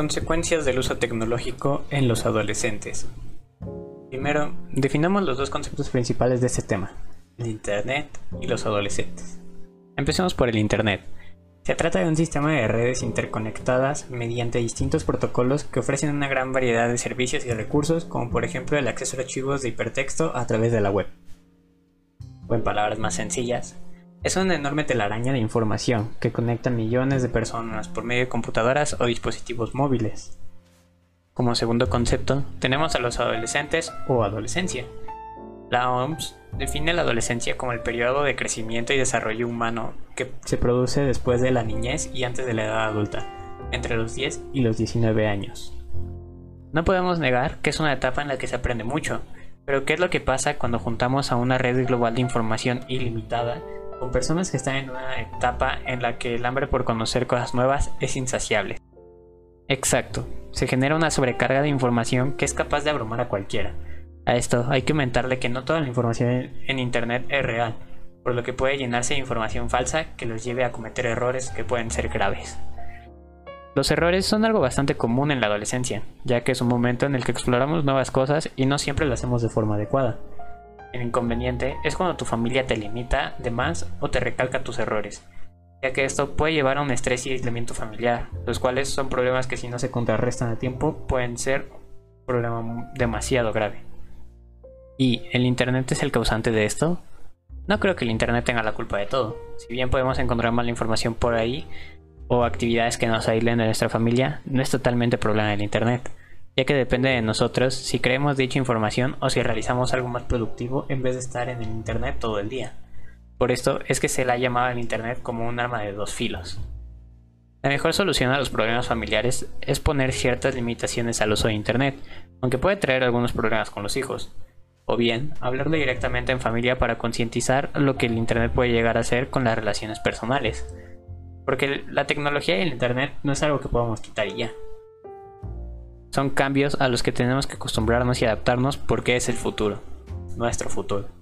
Consecuencias del uso tecnológico en los adolescentes. Primero, definamos los dos conceptos principales de este tema, el Internet y los adolescentes. Empecemos por el Internet. Se trata de un sistema de redes interconectadas mediante distintos protocolos que ofrecen una gran variedad de servicios y recursos, como por ejemplo el acceso a archivos de hipertexto a través de la web. O en palabras más sencillas, es una enorme telaraña de información que conecta millones de personas por medio de computadoras o dispositivos móviles. Como segundo concepto, tenemos a los adolescentes o adolescencia. La OMS define la adolescencia como el periodo de crecimiento y desarrollo humano que se produce después de la niñez y antes de la edad adulta, entre los 10 y los 19 años. No podemos negar que es una etapa en la que se aprende mucho, pero ¿qué es lo que pasa cuando juntamos a una red global de información ilimitada con personas que están en una etapa en la que el hambre por conocer cosas nuevas es insaciable. Exacto, se genera una sobrecarga de información que es capaz de abrumar a cualquiera. A esto hay que aumentarle que no toda la información en Internet es real, por lo que puede llenarse de información falsa que los lleve a cometer errores que pueden ser graves. Los errores son algo bastante común en la adolescencia, ya que es un momento en el que exploramos nuevas cosas y no siempre lo hacemos de forma adecuada. El inconveniente es cuando tu familia te limita de más o te recalca tus errores, ya que esto puede llevar a un estrés y aislamiento familiar, los cuales son problemas que si no se contrarrestan a tiempo pueden ser un problema demasiado grave. ¿Y el Internet es el causante de esto? No creo que el Internet tenga la culpa de todo. Si bien podemos encontrar mala información por ahí o actividades que nos aíslen de nuestra familia, no es totalmente problema del Internet ya que depende de nosotros si creemos dicha información o si realizamos algo más productivo en vez de estar en el Internet todo el día. Por esto es que se le ha llamado al Internet como un arma de dos filos. La mejor solución a los problemas familiares es poner ciertas limitaciones al uso de Internet, aunque puede traer algunos problemas con los hijos. O bien, hablarle directamente en familia para concientizar lo que el Internet puede llegar a hacer con las relaciones personales. Porque la tecnología y el Internet no es algo que podamos quitar y ya, son cambios a los que tenemos que acostumbrarnos y adaptarnos porque es el futuro, nuestro futuro.